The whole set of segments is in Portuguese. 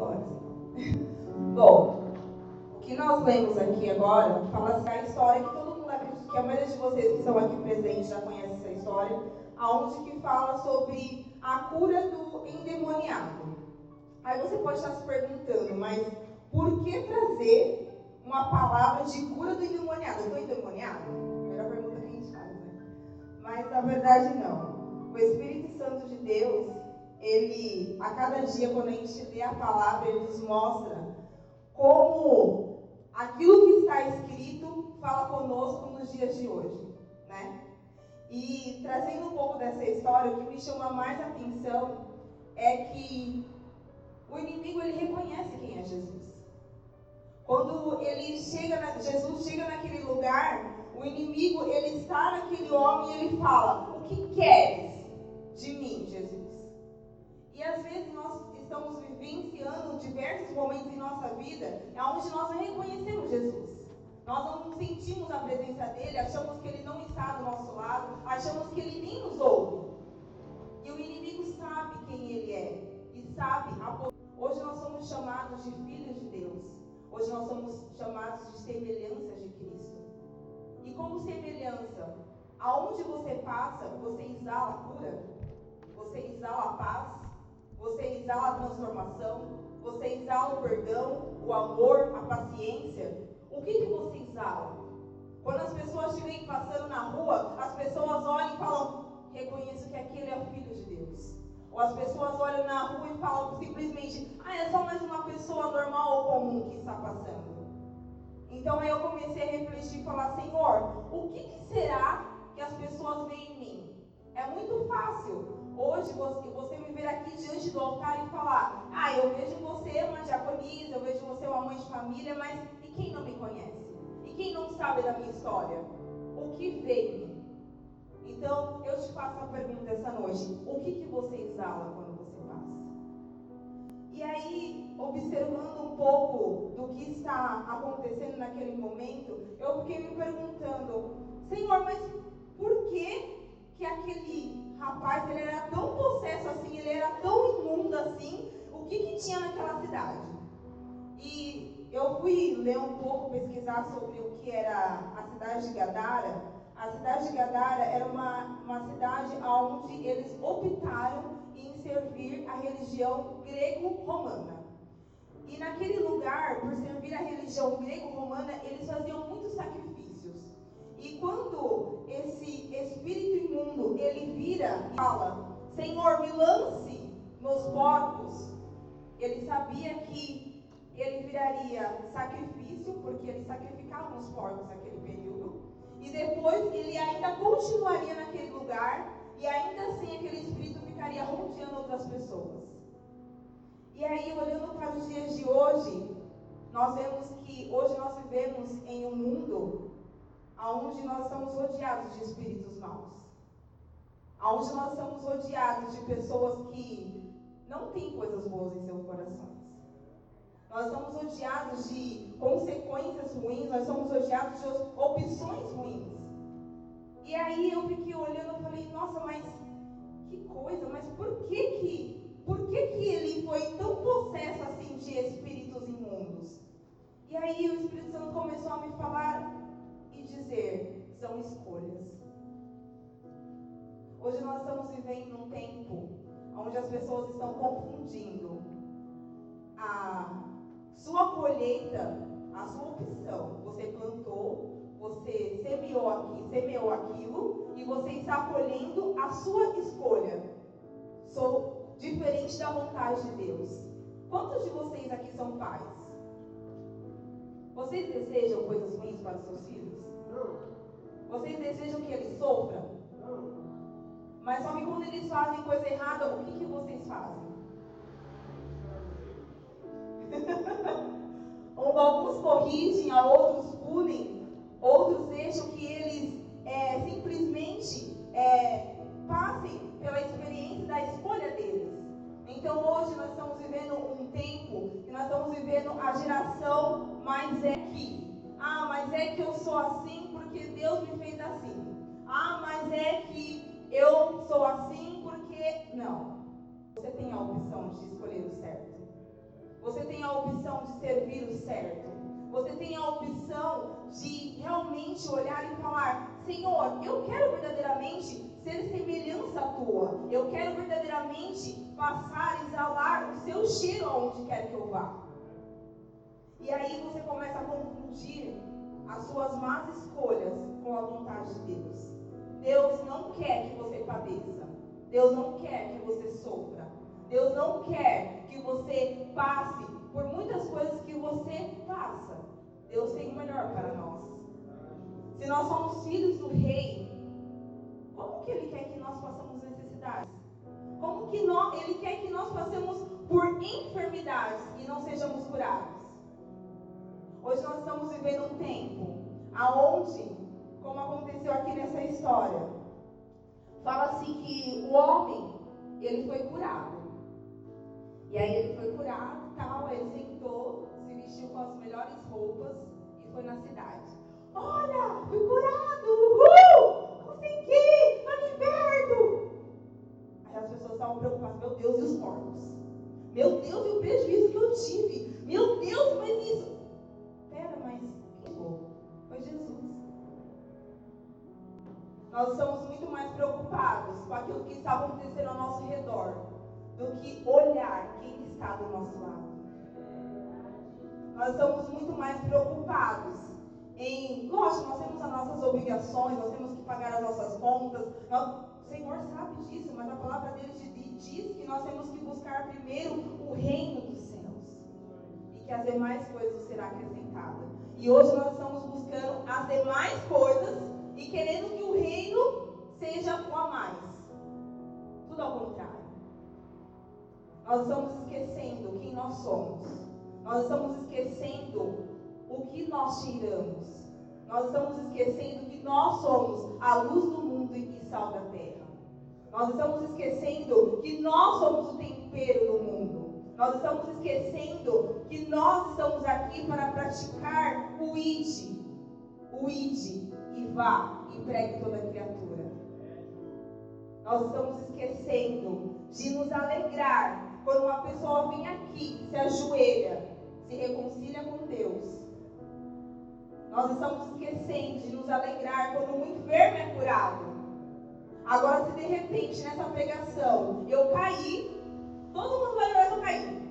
Bom, o que nós lemos aqui agora fala assim, a história que todo mundo acredita, que a maioria de vocês que estão aqui presentes já conhece essa história, aonde que fala sobre a cura do endemoniado. Aí você pode estar se perguntando, mas por que trazer uma palavra de cura do endemoniado? Eu estou endemoniado? Primeira pergunta que a gente faz, né? Mas na verdade não. O Espírito Santo de Deus, ele, a cada dia, quando a gente lê a palavra, ele nos mostra como aquilo que está escrito fala conosco nos dias de hoje, né? E trazendo um pouco dessa história, o que me chama mais atenção é que o inimigo ele reconhece quem é Jesus. Quando ele chega na, Jesus chega naquele lugar, o inimigo ele está naquele homem e ele fala: "O que queres de mim, Jesus?" E às vezes nós estamos vivenciando diversos momentos em nossa vida onde nós não reconhecemos Jesus. Nós não sentimos a presença dele, achamos que ele não está do nosso lado, achamos que ele nem nos ouve. E o inimigo sabe quem ele é e sabe a Hoje nós somos chamados de filhos de Deus. Hoje nós somos chamados de semelhanças de Cristo. E como semelhança, aonde você passa, você exala cura, você exala paz, você exala a transformação, você exala o perdão, o amor, a paciência. O que, que você exala? Quando as pessoas estiverem passando na rua, as pessoas olham e falam: reconheço que aquele é o Filho de Deus. Ou as pessoas olham na rua e falam simplesmente: ah, é só mais uma pessoa normal ou comum que está passando. Então aí eu comecei a refletir e falar: Senhor, o que, que será que as pessoas veem em mim? É muito fácil hoje você me ver aqui diante do altar e falar: Ah, eu vejo você uma diaconisa, eu vejo você uma mãe de família, mas e quem não me conhece? E quem não sabe da minha história? O que mim? Então, eu te faço a pergunta essa noite: O que, que você exala quando você passa? E aí, observando um pouco do que está acontecendo naquele momento, eu fiquei me perguntando: Senhor, mas por que que aquele rapaz ele era tão possesso assim, ele era tão imundo assim, o que, que tinha naquela cidade? E eu fui ler um pouco, pesquisar sobre o que era a cidade de Gadara. A cidade de Gadara era uma, uma cidade onde eles optaram em servir a religião grego-romana. E naquele lugar, por servir a religião grego-romana, eles faziam muitos sacrifícios. E quando esse espírito imundo ele vira e fala: Senhor, me lance nos porcos, ele sabia que ele viraria sacrifício, porque eles sacrificavam os porcos naquele período, e depois ele ainda continuaria naquele lugar, e ainda assim aquele espírito ficaria rodeando outras pessoas. E aí, olhando para os dias de hoje, nós vemos que hoje nós vivemos em um mundo aonde nós estamos rodeados de espíritos maus. Aonde nós estamos rodeados de pessoas que não têm coisas boas em seus corações. Nós estamos rodeados de consequências ruins, nós estamos rodeados de opções ruins. E aí eu fiquei olhando e falei, nossa, mas que coisa, mas por que que, por que que ele foi tão possesso assim de espíritos imundos? E aí o Espírito Santo começou a me falar dizer, são escolhas. Hoje nós estamos vivendo um tempo onde as pessoas estão confundindo a sua colheita, a sua opção. Você plantou, você semeou aqui, semeou aquilo e você está colhendo a sua escolha. Sou diferente da vontade de Deus. Quantos de vocês aqui são pais? Vocês desejam coisas ruins para os seus filhos? Vocês desejam que eles sofram? Mas só que quando eles fazem coisa errada, o que, que vocês fazem? Alguns corrigem, a outros punem, outros deixam que eles é, simplesmente é, passem pela experiência da escolha deles. Então hoje nós estamos vivendo um tempo que nós estamos vivendo a geração mais é ah, mas é que eu sou assim porque Deus me fez assim. Ah, mas é que eu sou assim porque. Não. Você tem a opção de escolher o certo. Você servir o certo. Você tem a opção de realmente olhar e falar: Senhor, eu quero verdadeiramente ser semelhança tua. Eu quero verdadeiramente passar, exalar o seu cheiro aonde quer que eu vá. E aí você começa a confundir as suas más escolhas com a vontade de Deus. Deus não quer que você padeça. Deus não quer que você sofra. Deus não quer que você passe por muitas coisas que você passa. Deus tem o melhor para nós. Se nós somos filhos do rei, como que ele quer que nós passemos necessidades? Como que nós, ele quer que nós passemos por enfermidades e não sejamos curados? Hoje nós estamos vivendo um tempo aonde, como aconteceu aqui nessa história, fala-se que o homem, ele foi curado. E aí ele foi curado, tal, ele sentou, se vestiu com as melhores roupas e foi na cidade. Olha, fui curado! Uhul! Consegui! Tô liberto! Aí as pessoas estavam preocupadas, meu Deus, e os mortos? Meu Deus, e o prejuízo que eu tive? Meu Deus, mas isso. Jesus. Nós estamos muito mais preocupados com aquilo que está acontecendo ao nosso redor do que olhar quem está do nosso lado. Nós estamos muito mais preocupados em, lógico, nós temos as nossas obrigações, nós temos que pagar as nossas contas. Nós, o Senhor sabe disso, mas a palavra dele diz que nós temos que buscar primeiro o reino dos céus e que as demais coisas serão acrescentadas. E hoje nós estamos buscando as demais coisas e querendo que o reino seja o a mais. Tudo ao contrário. Nós estamos esquecendo quem nós somos. Nós estamos esquecendo o que nós tiramos. Nós estamos esquecendo que nós somos a luz do mundo e sal da terra. Nós estamos esquecendo que nós somos o tempero do mundo. Nós estamos esquecendo que nós estamos aqui para praticar o ide. O ide e vá e pregue toda criatura. Nós estamos esquecendo de nos alegrar quando uma pessoa vem aqui, se ajoelha, se reconcilia com Deus nós estamos esquecendo de nos alegrar quando um enfermo é curado. Agora, se de repente nessa pregação eu cair, todo mundo vai que eu caí.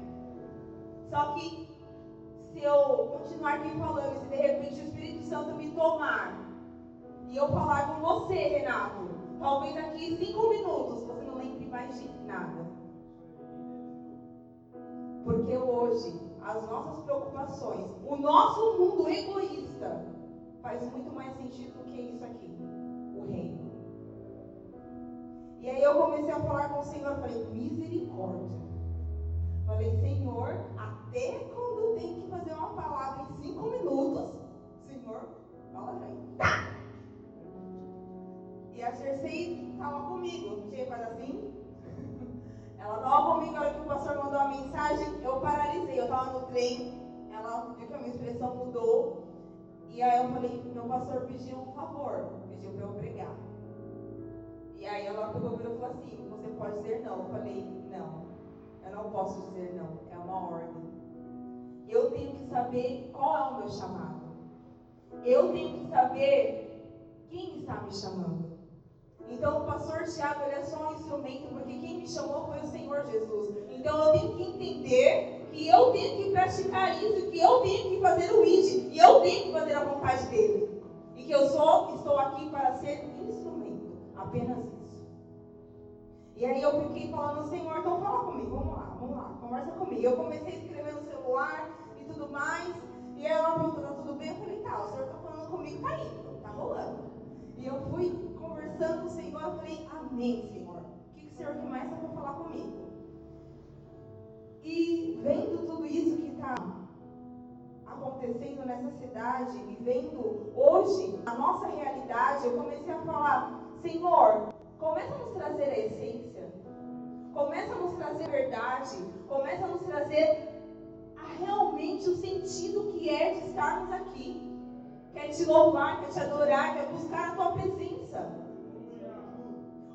Só que se eu continuar aqui falando, se de repente o Espírito Santo me tomar e eu falar com você, Renato, talvez aqui cinco minutos você não lembre mais de nada. Porque hoje as nossas preocupações, o nosso mundo egoísta, faz muito mais sentido do que isso aqui, o reino. E aí eu comecei a falar com o Senhor, falei, misericórdia. Falei, Senhor, até quando tem que fazer uma palavra em cinco minutos, Senhor, fala aí. Tá! E a Cersei estava comigo, tinha fazer assim, ela estava comigo na hora que o pastor mandou a mensagem, eu paralisei, eu estava no trem, ela viu que a minha expressão mudou. E aí eu falei, meu pastor pediu um favor, pediu para eu pregar. Aí ela pegou e falou assim, você pode dizer não. Eu falei, não, eu não posso dizer não, é uma ordem. Eu tenho que saber qual é o meu chamado. Eu tenho que saber quem está me chamando. Então o pastor Tiago é só um instrumento, porque quem me chamou foi o Senhor Jesus. Então eu tenho que entender que eu tenho que praticar isso, que eu tenho que fazer o ID, e eu tenho que fazer a vontade dele. E que eu só estou aqui para ser instrumento. Apenas. E aí eu fiquei falando, Senhor, então fala comigo, vamos lá, vamos lá, conversa comigo. Eu comecei a escrever no celular e tudo mais. E aí ela perguntou, tá tudo bem? Eu falei, tá, o senhor tá falando comigo, tá indo, tá rolando. E eu fui conversando com o Senhor, eu falei, amém, Senhor. O que, que o Senhor começa a falar comigo? E vendo tudo isso que está acontecendo nessa cidade, e vendo hoje a nossa realidade, eu comecei a falar, Senhor, começa a nos trazer a essência, começa a nos trazer a verdade, começa a nos trazer a realmente o sentido que é de estarmos aqui. Quer te louvar, quer te adorar, quer buscar a tua presença.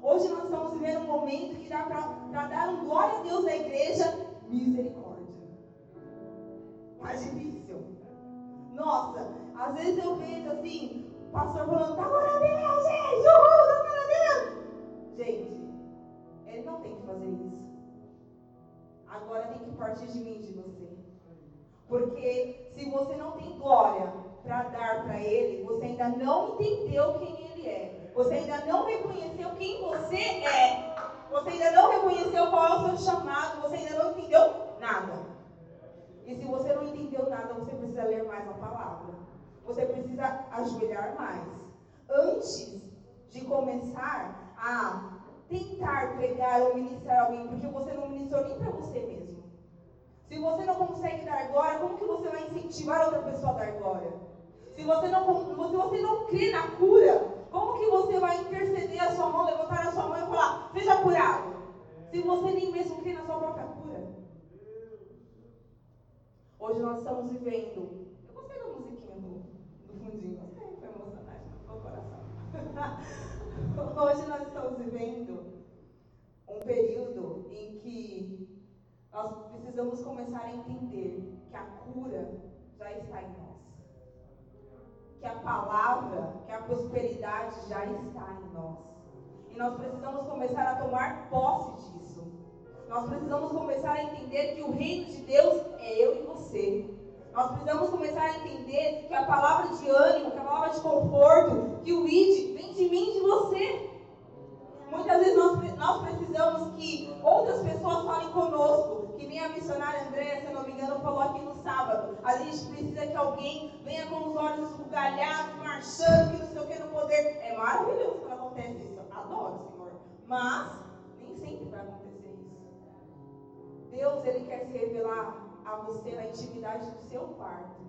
Hoje nós estamos vivendo um momento que dá para dar um glória a Deus na igreja, misericórdia. tá difícil. Nossa, às vezes eu vejo assim, pastor falando, tá glória a Deus, gente, uhul, Gente, ele não tem que fazer isso. Agora tem que partir de mim de você. Porque se você não tem glória para dar para ele, você ainda não entendeu quem ele é. Você ainda não reconheceu quem você é. Você ainda não reconheceu qual é o seu chamado. Você ainda não entendeu nada. E se você não entendeu nada, você precisa ler mais a palavra. Você precisa ajoelhar mais. Antes de começar a tentar pregar ou ministrar alguém, porque você não ministrou nem para você mesmo. Se você não consegue dar glória, como que você vai incentivar outra pessoa a dar glória? Se você não, se você não crê na cura, como que você vai interceder a sua mão, levantar a sua mão e falar, seja curado? Se você nem mesmo crê na sua própria cura. Hoje nós estamos vivendo. Eu gostei da musiquinha do, do fundinho, foi emocionante meu coração. Hoje nós estamos vivendo um período em que nós precisamos começar a entender que a cura já está em nós. Que a palavra, que a prosperidade já está em nós. E nós precisamos começar a tomar posse disso. Nós precisamos começar a entender que o reino de Deus é eu e você. Nós precisamos começar a entender que a palavra de ânimo, que a palavra de conforto, que o id vem de mim e de você. Muitas vezes nós, nós precisamos que outras pessoas falem conosco, que nem a missionária Andréia, se eu não me engano, falou aqui no sábado. A gente precisa que alguém venha com os olhos esbugalhados, marchando, que não sei o que no poder. É maravilhoso quando acontece isso. Adoro, Senhor. Mas nem sempre vai acontecer isso. Deus, Ele quer se revelar a você na intimidade do seu quarto.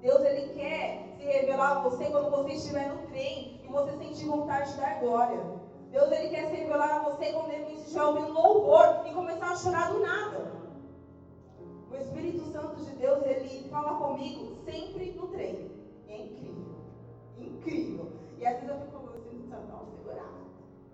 Deus, Ele quer se revelar a você quando você estiver no trem e você sentir vontade de dar glória. Deus ele quer se revelar a você quando ele estiver ouvindo louvor e começar a chorar do nada. O Espírito Santo de Deus, ele fala comigo sempre no trem. É incrível. Incrível. E às vezes eu fico com o Espírito Santo, não, segurar.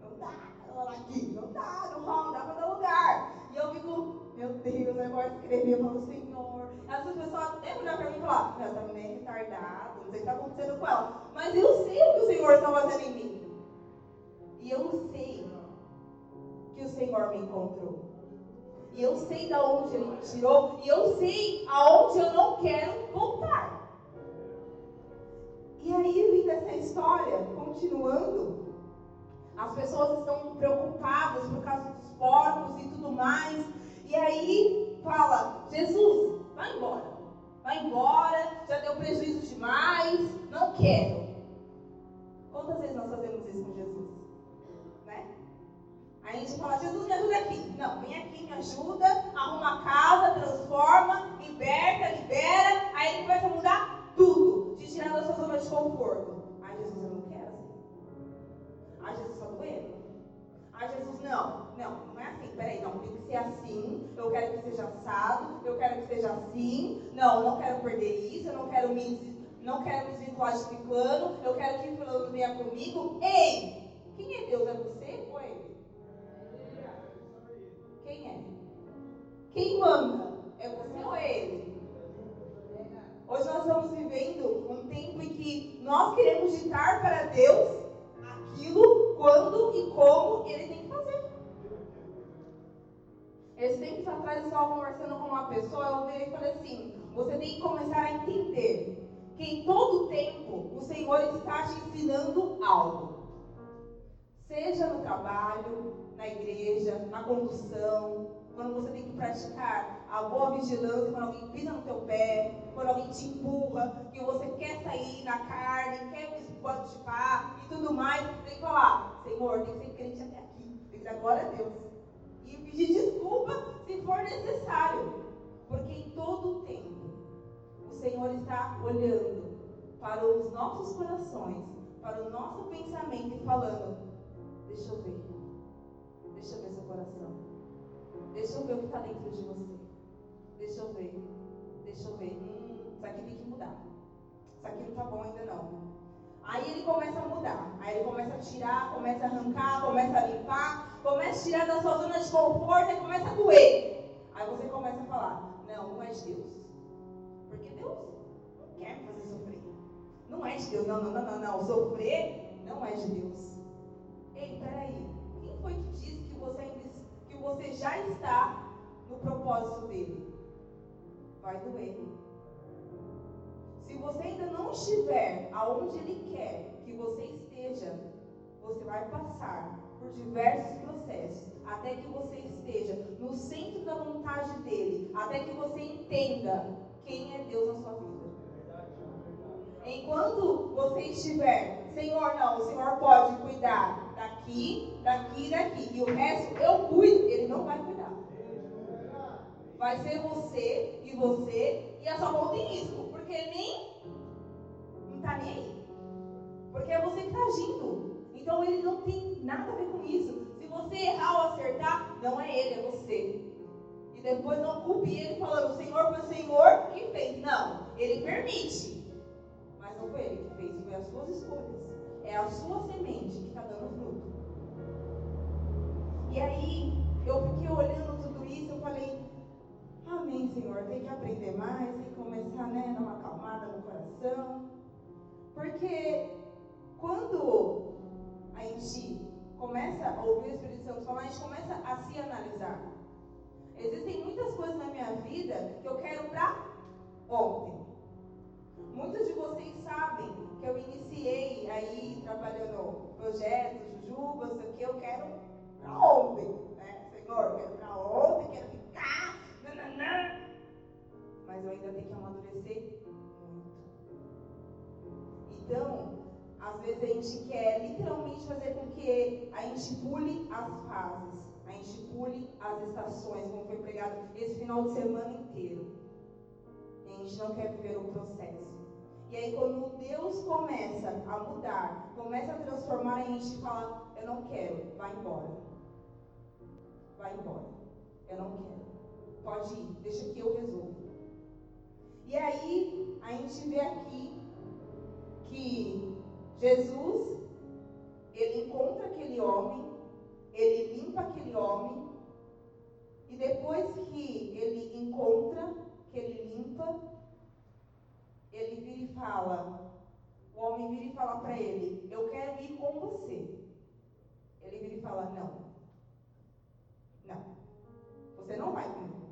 Não dá, ela aqui, não dá, não rola, dá para dar lugar. E eu fico, meu Deus, eu vou escrever, eu falo, Senhor. Às vezes as pessoas até olhar para mim e falar, essa mulher é retardada, não sei o que está acontecendo com ela. Mas eu sei o que o Senhor está fazendo em mim. E eu sei que o Senhor me encontrou. E eu sei de onde Ele me tirou. E eu sei aonde eu não quero voltar. E aí, vindo essa história, continuando, as pessoas estão preocupadas por causa dos porcos e tudo mais. E aí fala, Jesus, vai embora. Vai embora, já deu prejuízo demais, não quero. Quantas vezes nós fazemos isso com Jesus? Aí a gente fala, Jesus, me ajuda aqui. Não, vem aqui, me ajuda, arruma a casa, transforma, liberta, libera. Aí ele começa a mudar tudo, te tirar da sua zona de conforto. Ai, Jesus, só doendo. Ai, Jesus, não, não, não é assim. Peraí, não, tem que ser assim. Eu quero que seja assado, eu quero que seja assim. Não, não quero perder isso, eu não quero me, não quero me desvincular de plano, eu quero que fulano venha comigo. Ei, quem é Deus? É você ou é ele? Quem é? Quem manda? É você ou é ele? Hoje nós estamos vivendo um tempo em que nós queremos ditar para Deus aquilo, quando e como ele tem que fazer. Esse tempo atrás eu estava conversando com uma pessoa, eu virei e falei assim, você tem que começar a entender que em todo tempo o Senhor está te ensinando algo. Seja no trabalho, na igreja, na condução, quando você tem que praticar a boa vigilância, quando alguém pisa no teu pé, quando alguém te empurra, que você quer sair na carne, quer pá e tudo mais, tem que falar, Senhor, tem que ser crente até aqui, tem que dar glória a Deus. E pedir desculpa se for necessário. Porque em todo o tempo, o Senhor está olhando para os nossos corações, para o nosso pensamento e falando, deixa eu ver Deixa eu ver seu coração. Deixa eu ver o que está dentro de você. Deixa eu ver. Deixa eu ver. Hum, isso aqui tem que mudar. Isso aqui não está bom ainda não. Aí ele começa a mudar. Aí ele começa a tirar, começa a arrancar, começa a limpar, começa a tirar da sua zona de conforto e começa a doer. Aí você começa a falar, não, não é de Deus. Porque Deus não quer me fazer sofrer. Não é de Deus. Não, não, não, não, não. Sofrer não é de Deus. Ei, peraí. Quem foi que disse que você, que você já está no propósito dele? Vai doer. Se você ainda não estiver aonde ele quer que você esteja, você vai passar por diversos processos até que você esteja no centro da vontade dele, até que você entenda quem é Deus na sua vida. Enquanto você estiver, Senhor, não, o Senhor pode cuidar daqui, daqui e daqui, e o resto eu cuido, ele não vai cuidar. Vai ser você e você e a sua mão tem risco, porque nem não está nem aí. Porque é você que está agindo. Então ele não tem nada a ver com isso. Se você errar ou acertar, não é ele, é você. E depois não culpe ele falando, o Senhor foi o Senhor que fez. Não, ele permite. Mas não foi ele que fez, foi as suas escolhas. É a sua semente que está dando fruto. E aí, eu fiquei olhando tudo isso, eu falei, amém, Senhor, tem que aprender mais, que começar, né, dar uma acalmada no coração. Porque quando a gente começa a ouvir o Espírito Santo falar, a gente começa a se analisar. Existem muitas coisas na minha vida que eu quero para ontem. Muitos de vocês sabem que eu iniciei aí trabalhando projetos, jujubas, isso aqui, eu quero para ontem. Né? Senhor, eu quero para ontem, quero a gente quer literalmente fazer com que a gente pule as fases, a gente pule as estações, como foi pregado esse final de semana inteiro. E a gente não quer viver o processo. E aí quando Deus começa a mudar, começa a transformar, a gente fala, eu não quero, vai embora. Vai embora. Eu não quero. Pode ir, deixa que eu resolvo. E aí a gente vê aqui que Jesus, ele encontra aquele homem, ele limpa aquele homem, e depois que ele encontra, que ele limpa, ele vira e fala, o homem vira e fala para ele, eu quero ir com você. Ele vira e fala, não. Não. Você não vai comigo.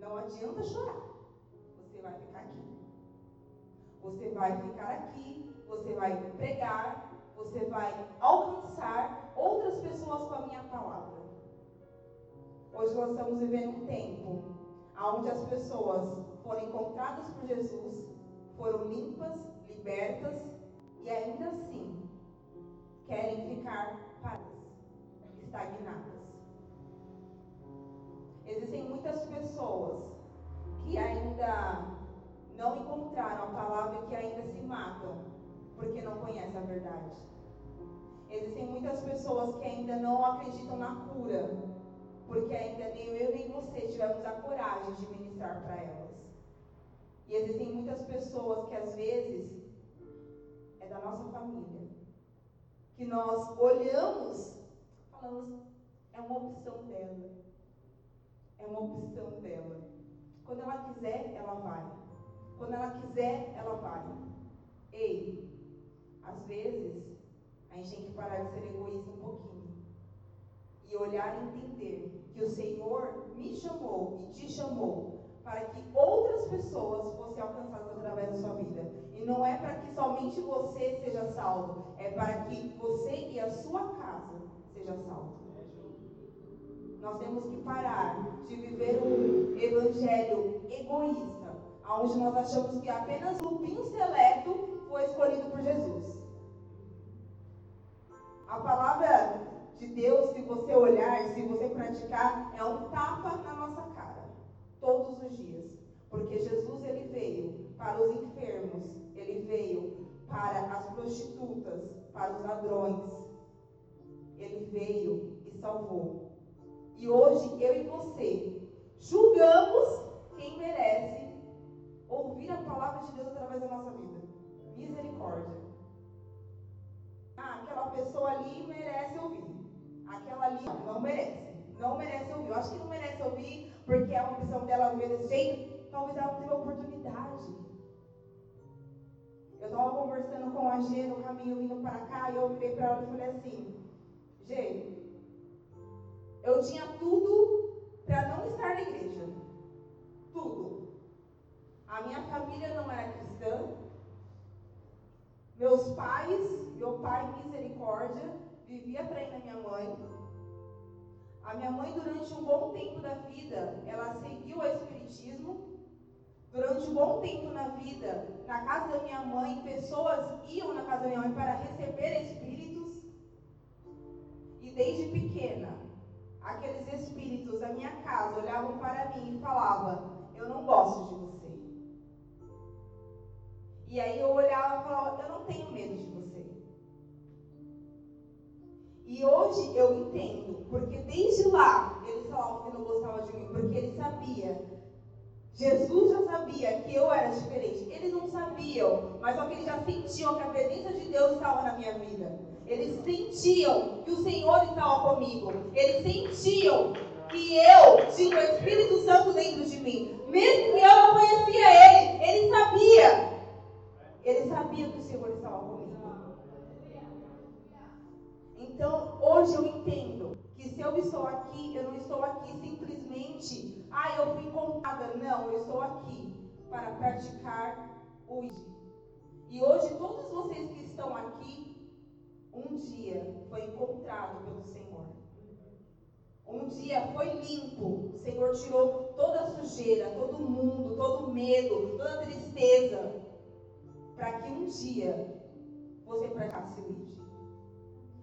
Não adianta chorar. Você vai ficar aqui. Você vai ficar aqui você vai pregar, você vai alcançar outras pessoas com a minha palavra. Hoje nós estamos vivendo um tempo onde as pessoas foram encontradas por Jesus, foram limpas, libertas e ainda assim querem ficar paradas, estagnadas. Existem muitas pessoas que ainda não encontraram a palavra e que ainda se matam porque não conhece a verdade. Existem muitas pessoas que ainda não acreditam na cura, porque ainda nem eu nem você tivemos a coragem de ministrar para elas. E existem muitas pessoas que às vezes é da nossa família, que nós olhamos, falamos, é uma opção dela. É uma opção dela. Quando ela quiser, ela vai. Quando ela quiser, ela vai. Ei, às vezes, a gente tem que parar de ser egoísta um pouquinho e olhar e entender que o Senhor me chamou e te chamou para que outras pessoas fossem alcançadas através da sua vida. E não é para que somente você seja salvo, é para que você e a sua casa seja salvo. Nós temos que parar de viver um evangelho egoísta, onde nós achamos que apenas o grupinho seleto foi escolhido por Jesus. A palavra de Deus, se você olhar, se você praticar, é um tapa na nossa cara, todos os dias. Porque Jesus ele veio para os enfermos, ele veio para as prostitutas, para os ladrões. Ele veio e salvou. E hoje eu e você julgamos quem merece ouvir a palavra de Deus através da nossa vida misericórdia. Ah, aquela pessoa ali merece ouvir. Aquela ali não merece. Não merece ouvir. Eu acho que não merece ouvir porque é uma opção dela viver desse jeito. talvez ela não teve oportunidade. Eu estava conversando com a G no caminho vindo para cá e eu virei para ela e falei assim: G, eu tinha tudo para não estar na igreja. Tudo. A minha família não era cristã. Meus pais, meu pai, misericórdia, vivia traindo a minha mãe. A minha mãe, durante um bom tempo da vida, ela seguiu o Espiritismo. Durante um bom tempo na vida, na casa da minha mãe, pessoas iam na casa da minha mãe para receber espíritos. E desde pequena, aqueles espíritos da minha casa olhavam para mim e falavam: Eu não gosto de você. E aí eu olhava e falava: Eu não tenho medo de você. E hoje eu entendo, porque desde lá eles falavam que não gostavam de mim, porque eles sabiam Jesus já sabia que eu era diferente. Eles não sabiam, mas só que eles já sentiam que a presença de Deus estava na minha vida. Eles sentiam que o Senhor estava comigo. Eles sentiam que eu tinha o Espírito Santo dentro de mim. Mesmo que eu não conhecia Ele, Ele sabia. Ele sabia que o Senhor estava comigo. Então, hoje eu entendo que se eu estou aqui, eu não estou aqui simplesmente ah, eu fui encontrada. Não, eu estou aqui para praticar o. E hoje, todos vocês que estão aqui, um dia foi encontrado pelo Senhor. Um dia foi limpo. O Senhor tirou toda a sujeira, todo o mundo, todo o medo, toda a tristeza. Para que um dia você praticasse o.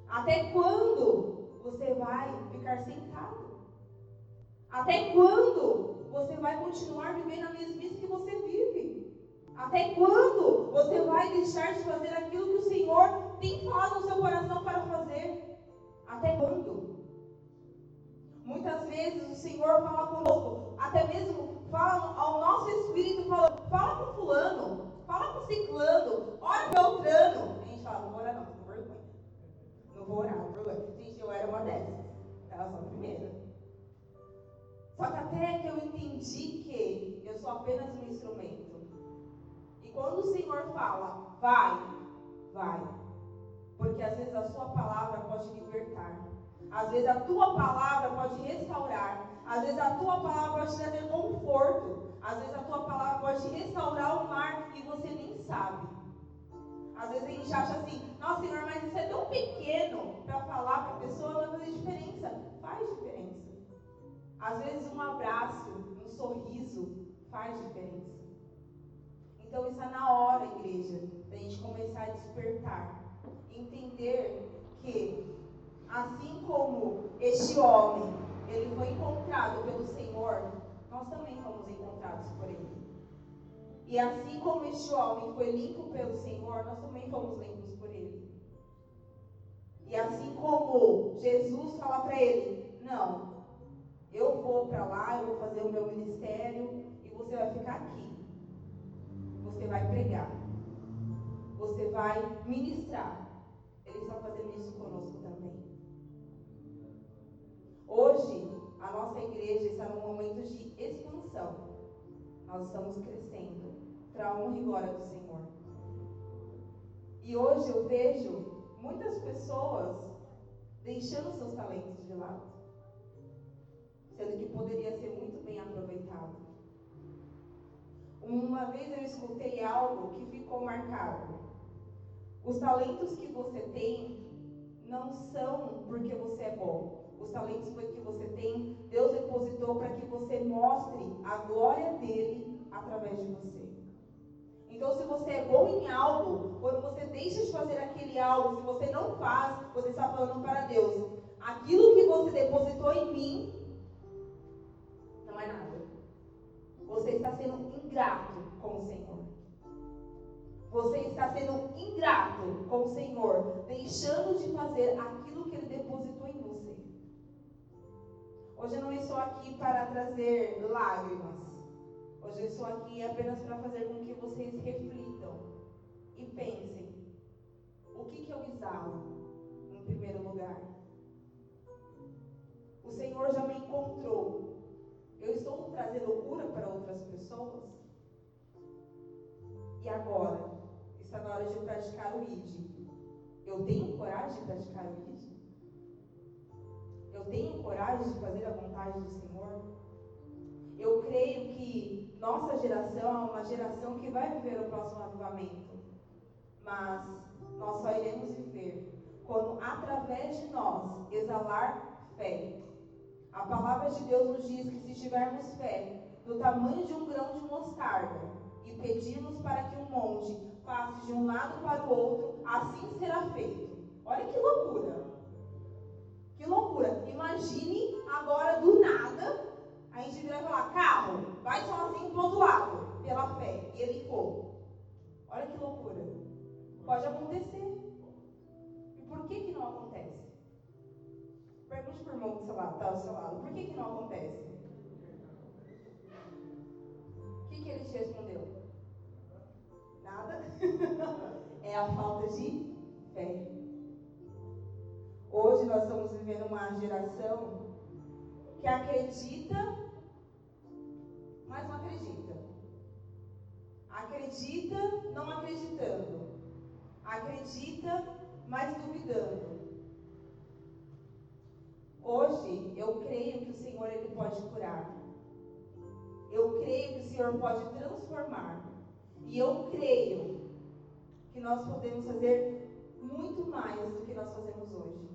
Até quando você vai ficar sentado? Até quando você vai continuar vivendo a mesmice que você vive? Até quando você vai deixar de fazer aquilo que o Senhor tem falado no seu coração para fazer? Até quando? Muitas vezes o Senhor fala conosco, até mesmo fala ao nosso espírito, fala, fala com fulano, fala com ciclano, ora Beltrano. A gente fala, não vou orar não. Não vou orar, vergonha. Gente, eu era uma dessas. Era só a primeira. Só que até que eu entendi que eu sou apenas um instrumento. E quando o Senhor fala, vai, vai. Porque às vezes a sua palavra pode libertar. Às vezes a tua palavra pode restaurar. Às vezes a tua palavra pode trazer conforto. Às vezes a tua palavra pode restaurar o mar e você nem sabe. Às vezes a gente acha assim, nossa Senhor, mas isso é tão pequeno para falar para a pessoa, não faz diferença. Faz diferença. Às vezes um abraço, um sorriso faz diferença. Então está na hora, igreja, da gente começar a despertar. Entender que, assim como este homem, ele foi encontrado pelo Senhor, nós também fomos encontrados por ele. E assim como este homem foi limpo pelo Senhor, nós também fomos limpos por ele. E assim como Jesus fala para ele, não, eu vou para lá, eu vou fazer o meu ministério e você vai ficar aqui. Você vai pregar. Você vai ministrar. Ele está fazendo isso conosco também. Hoje, a nossa igreja está num momento de expansão. Nós estamos crescendo para a honra e glória do Senhor. E hoje eu vejo muitas pessoas deixando seus talentos de lado sendo que poderia ser muito bem aproveitado. Uma vez eu escutei algo que ficou marcado. Os talentos que você tem não são porque você é bom. Os talentos que você tem, Deus depositou para que você mostre a glória dele através de você. Então, se você é bom em algo, quando você deixa de fazer aquele algo, se você não faz, você está falando para Deus: aquilo que você depositou em mim, não é nada. Você está sendo ingrato com o Senhor. Você está sendo ingrato com o Senhor, deixando de fazer aquilo Hoje eu não estou aqui para trazer lágrimas. Hoje eu estou aqui apenas para fazer com que vocês reflitam e pensem: o que, que eu exalo em primeiro lugar? O Senhor já me encontrou Eu estou trazendo cura para outras pessoas? E agora? Está na hora de praticar o ID. Eu tenho coragem de praticar o ID? Coragem de fazer a vontade do Senhor? Eu creio que nossa geração é uma geração que vai viver o próximo avivamento. Mas nós só iremos viver quando, através de nós, exalar fé. A palavra de Deus nos diz que se tivermos fé do tamanho de um grão de mostarda e pedirmos para que um monte passe de um lado para o outro, assim será feito. Olha que loucura! Que loucura! Imagine agora do nada a gente e falar: carro, vai sozinho para o outro lado, pela fé. E ele for. Olha que loucura! Pode acontecer. E por que, que não acontece? Pergunte para o irmão que está ao seu lado: por que, que não acontece? O que, que ele te respondeu? Nada? é a falta de fé. Hoje nós estamos vivendo uma geração que acredita, mas não acredita. Acredita, não acreditando. Acredita, mas duvidando. Hoje eu creio que o Senhor ele pode curar. Eu creio que o Senhor pode transformar. E eu creio que nós podemos fazer muito mais do que nós fazemos hoje.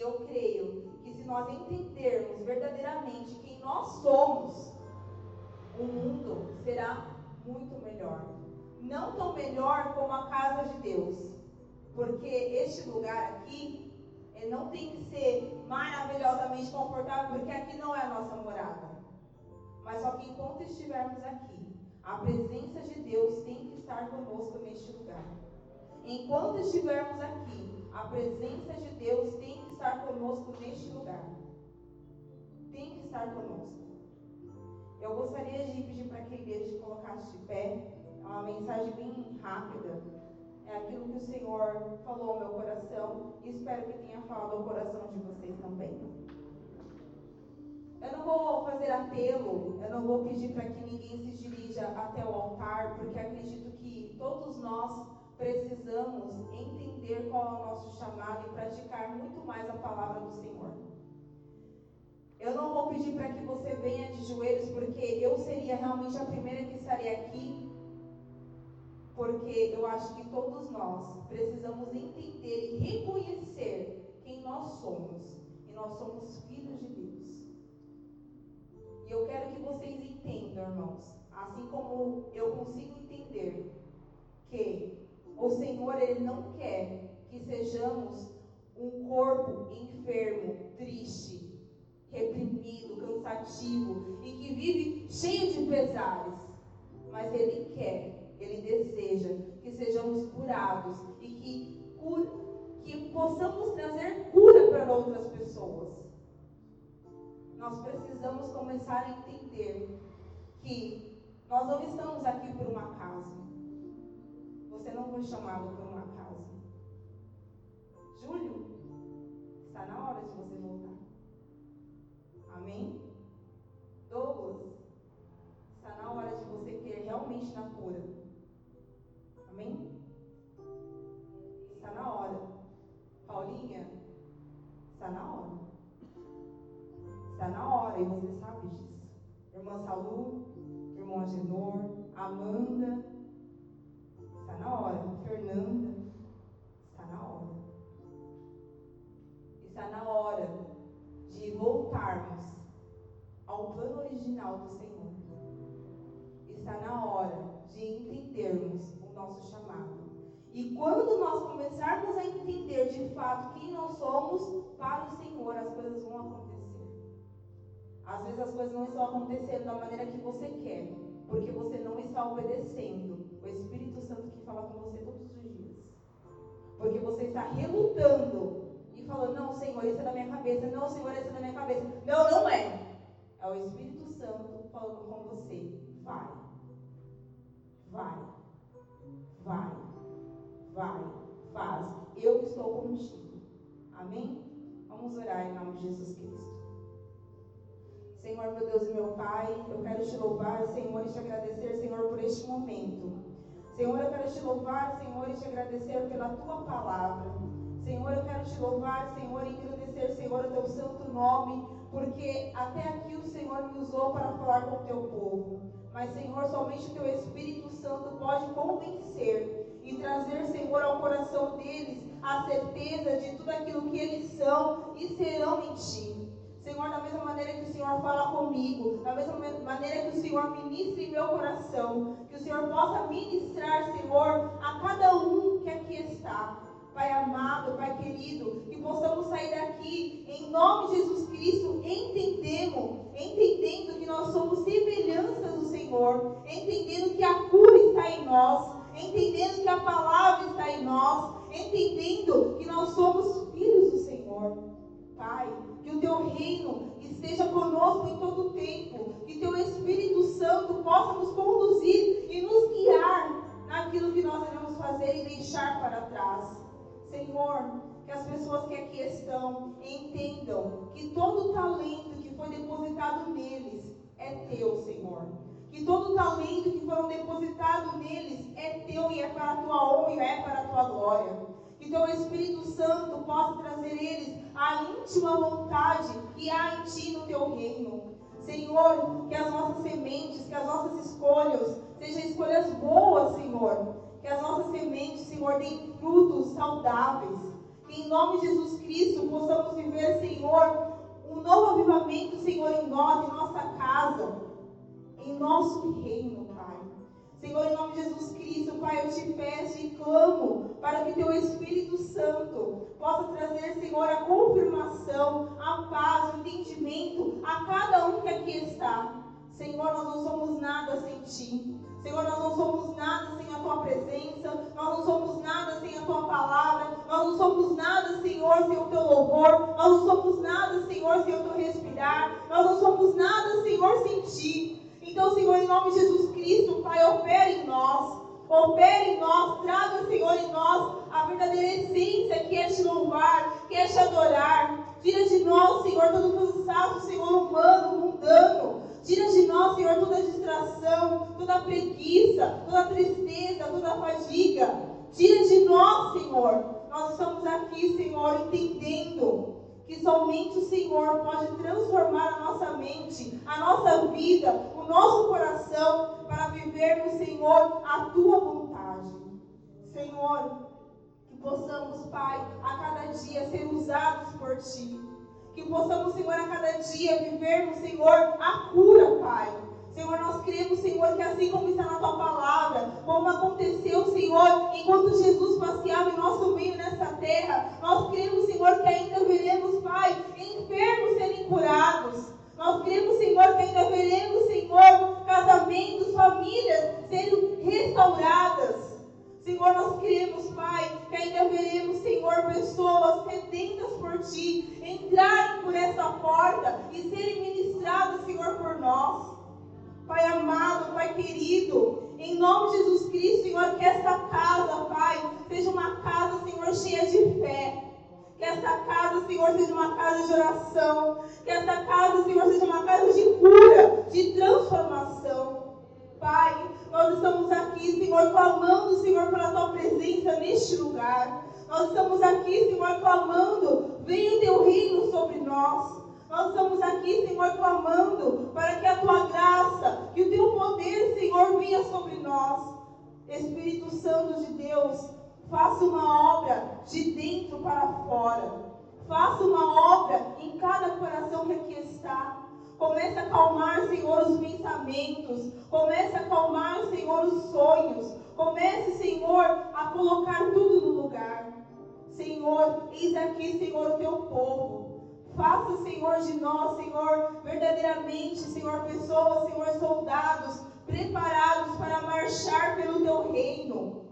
Eu creio que se nós entendermos verdadeiramente quem nós somos, o mundo será muito melhor. Não tão melhor como a casa de Deus, porque este lugar aqui ele não tem que ser maravilhosamente confortável, porque aqui não é a nossa morada. Mas só que enquanto estivermos aqui, a presença de Deus tem que estar conosco neste lugar. Enquanto estivermos aqui, a presença de Deus tem estar conosco neste lugar. Tem que estar conosco. Eu gostaria de pedir para que a igreja colocasse de pé. É uma mensagem bem rápida. É aquilo que o Senhor falou ao meu coração e espero que tenha falado ao coração de vocês também. Eu não vou fazer apelo, eu não vou pedir para que ninguém se dirija até o altar, porque acredito que todos nós precisamos entender qual é o nosso chamado e praticar muito mais a palavra do Senhor. Eu não vou pedir para que você venha de joelhos, porque eu seria realmente a primeira que estaria aqui, porque eu acho que todos nós precisamos entender e reconhecer quem nós somos. E nós somos filhos de Deus. E eu quero que vocês entendam, irmãos, assim como eu consigo entender que o Senhor, Ele não quer que sejamos um corpo enfermo, triste, reprimido, cansativo e que vive cheio de pesares. Mas Ele quer, Ele deseja que sejamos curados e que, que possamos trazer cura para outras pessoas. Nós precisamos começar a entender que nós não estamos aqui por um acaso. Você não foi chamado por um acaso. Júlio, está na hora de você voltar. Amém? Douglas, está na hora de você querer realmente na cura. Fato quem nós somos para o Senhor, as coisas vão acontecer. Às vezes as coisas não estão acontecendo da maneira que você quer, porque você não está obedecendo o Espírito Santo que fala com você todos os dias. Porque você está relutando e falando, não, Senhor, isso é da minha cabeça, não, Senhor, isso é da minha cabeça. Não, não é. É o Espírito Santo falando com você. Vai. Vai. Vai. Vai. Faz. Eu estou contigo. Amém? Vamos orar em nome de Jesus Cristo. Senhor, meu Deus e meu Pai, eu quero te louvar, Senhor, e te agradecer, Senhor, por este momento. Senhor, eu quero te louvar, Senhor, e te agradecer pela tua palavra. Senhor, eu quero te louvar, Senhor, e agradecer, Senhor, o teu santo nome, porque até aqui o Senhor me usou para falar com o teu povo. Mas, Senhor, somente o teu Espírito Santo pode convencer e trazer, Senhor, ao coração deles a certeza de tudo aquilo que eles são e serão em ti. Senhor, da mesma maneira que o Senhor fala comigo, da mesma maneira que o Senhor ministre meu coração, que o Senhor possa ministrar, Senhor, a cada um que aqui está. Pai amado, Pai querido, que possamos sair daqui em nome de Jesus Cristo, entendendo, entendendo que nós somos semelhanças do Senhor, entendendo que a cura está em nós, entendendo que a palavra está em nós, entendendo que nós somos filhos do Senhor. Pai, que o teu reino esteja conosco em todo o tempo, que teu Espírito Santo possa nos conduzir e nos guiar naquilo que nós iremos fazer e deixar para trás. Senhor, que as pessoas que aqui estão entendam que todo o talento que foi depositado neles é teu, Senhor. Que todo o talento que foram depositado neles é teu e é para a tua honra e é para a tua glória. Que teu Espírito Santo possa trazer eles a íntima vontade que há em ti no teu reino. Senhor, que as nossas sementes, que as nossas escolhas sejam escolhas boas, Senhor que as nossas sementes, Senhor, deem frutos saudáveis. Que em nome de Jesus Cristo possamos viver, Senhor, um novo avivamento, Senhor, em nós, em nossa casa, em nosso reino, Pai. Senhor, em nome de Jesus Cristo, Pai, eu te peço e clamo para que teu Espírito Santo possa trazer, Senhor, a confirmação, a paz, o entendimento a cada um que aqui está. Senhor, nós não somos nada sem ti. Senhor, nós não somos nada sem a tua presença, nós não somos nada sem a tua palavra, nós não somos nada, Senhor, sem o teu louvor, nós não somos nada, Senhor, sem o teu respirar, nós não somos nada, Senhor, sem ti. Então, Senhor, em nome de Jesus Cristo, Pai, opera em nós, opera em nós, traga, Senhor, em nós a verdadeira essência que é te louvar, que é te adorar. Tira de nós, Senhor, todo o cansaço, Senhor, humano, mundano. Tira de nós, Senhor, toda distração, toda preguiça, toda tristeza, toda fadiga. Tira de nós, Senhor. Nós estamos aqui, Senhor, entendendo que somente o Senhor pode transformar a nossa mente, a nossa vida, nosso coração para vivermos, Senhor, a tua vontade. Senhor, que possamos, Pai, a cada dia ser usados por ti. Que possamos, Senhor, a cada dia vivermos, Senhor, a cura, Pai. Senhor, nós cremos, Senhor, que assim como está na tua palavra, como aconteceu, Senhor, enquanto Jesus passeava em nosso meio nessa terra, nós cremos, Senhor, que ainda veremos, Pai, enfermos serem curados. Nós cremos, Senhor, que ainda veremos, Senhor, casamentos, famílias sendo restauradas. Senhor, nós cremos, Pai, que ainda veremos, Senhor, pessoas sedentas por Ti entrarem por essa porta e serem ministradas, Senhor, por nós. Pai amado, Pai querido, em nome de Jesus Cristo, Senhor, que esta casa, Pai, seja uma casa, Senhor, cheia de fé. Que esta casa, Senhor, seja uma casa de oração. Que esta casa, Senhor, seja uma casa de cura, de transformação. Pai, nós estamos aqui, Senhor, clamando, Senhor, pela tua presença neste lugar. Nós estamos aqui, Senhor, clamando, venha o teu reino sobre nós. Nós estamos aqui, Senhor, clamando para que a tua graça, que o teu poder, Senhor, venha sobre nós. Espírito Santo de Deus, faça uma obra de dentro para fora. Faça uma obra em cada coração que aqui está. Comece a acalmar, Senhor, os pensamentos. Comece a acalmar, Senhor, os sonhos. Comece, Senhor, a colocar tudo no lugar. Senhor, eis aqui, Senhor, o teu povo. Faça, Senhor, de nós, Senhor, verdadeiramente, Senhor, pessoas, Senhor, soldados, preparados para marchar pelo teu reino.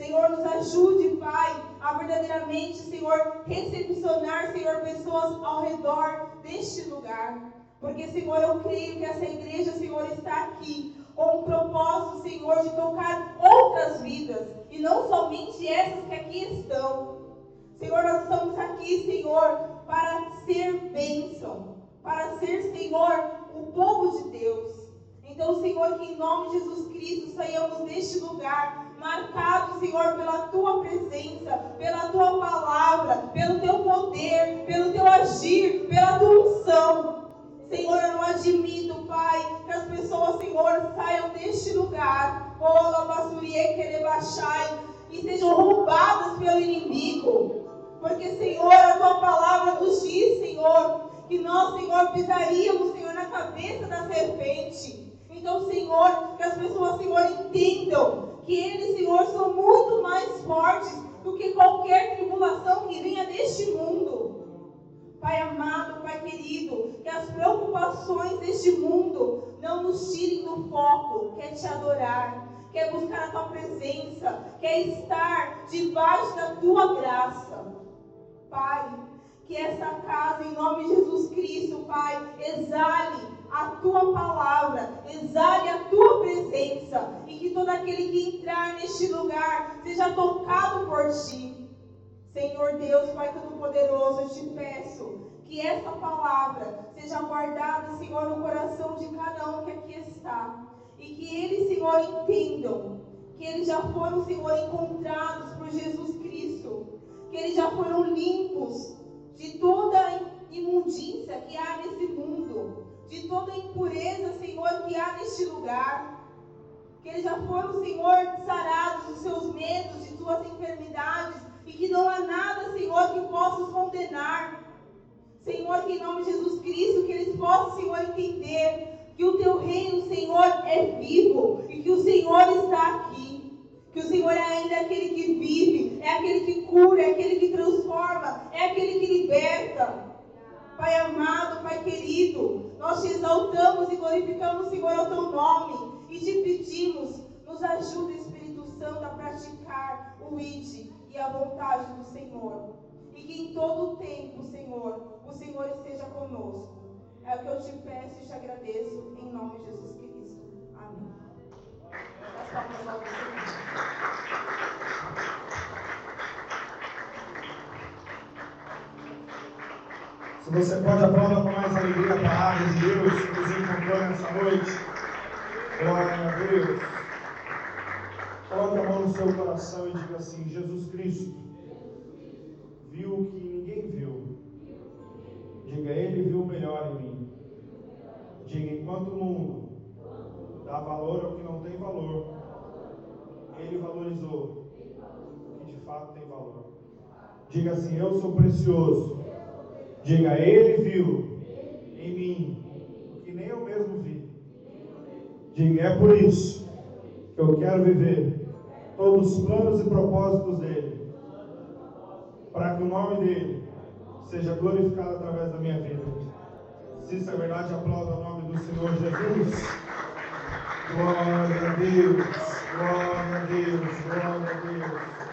Senhor, nos ajude, Pai, a verdadeiramente, Senhor, recepcionar, Senhor, pessoas ao redor deste lugar. Porque, Senhor, eu creio que essa igreja, Senhor, está aqui com o propósito, Senhor, de tocar outras vidas e não somente essas que aqui estão. Senhor, nós estamos aqui, Senhor, para ser bênção, para ser, Senhor, o povo de Deus. Então, Senhor, que em nome de Jesus Cristo saiamos deste lugar marcados, Senhor, pela tua presença, pela tua palavra, pelo teu poder, pelo teu agir, pela tua unção. Senhor, eu não admito, Pai, que as pessoas, Senhor, saiam deste lugar, oh, e sejam roubadas pelo inimigo. Porque, Senhor, a tua palavra nos diz, Senhor, que nós, Senhor, pisaríamos, Senhor, na cabeça da serpente. Então, Senhor, que as pessoas, Senhor, entendam que eles, Senhor, são muito mais fortes do que qualquer tribulação que venha deste mundo. Pai amado, Pai querido, que as preocupações deste mundo não nos tirem do foco, que é te adorar, quer buscar a tua presença, quer estar debaixo da tua graça. Pai, que essa casa, em nome de Jesus Cristo, Pai, tua palavra, exale a tua presença e que todo aquele que entrar neste lugar seja tocado por ti. Senhor Deus, Pai Todo-Poderoso, eu te peço que essa palavra seja guardada, Senhor, no coração de cada um que aqui está e que eles, Senhor, entendam que eles já foram, Senhor, encontrados por Jesus Cristo, que eles já foram limpos de toda imundícia que há nesse mundo, de toda impureza, Senhor, que há neste lugar. Que eles já foram, Senhor, sarados dos seus medos, de suas enfermidades, e que não há nada, Senhor, que possa os condenar. Senhor, que em nome de Jesus Cristo, que eles possam, Senhor, entender que o teu reino, Senhor, é vivo e que o Senhor está aqui. Que o Senhor é ainda aquele que vive, é aquele que cura, é aquele que transforma, é aquele que liberta. Pai amado, Pai querido, nós te exaltamos e glorificamos, Senhor, o teu nome e te pedimos, nos ajude, Espírito Santo, a praticar o ID e a vontade do Senhor. E que em todo o tempo, Senhor, o Senhor esteja conosco. É o que eu te peço e te agradeço em nome de Jesus Cristo. Amém. Você pode aplaudir com mais alegria a palavra de Deus que nos encontrou nessa noite. Glória a Deus. Coloque a mão no seu coração e diga assim: Jesus Cristo viu o que ninguém viu. Diga, Ele viu o melhor em mim. Diga, enquanto o mundo dá valor ao que não tem valor, ele valorizou o que de fato tem valor. Diga assim: Eu sou precioso. Diga, Ele viu em mim o que nem eu mesmo vi. Diga, é por isso que eu quero viver todos os planos e propósitos dele, para que o nome dele seja glorificado através da minha vida. Se isso é verdade, aplauda o nome do Senhor Jesus. Glória a Deus, glória a Deus, glória a Deus.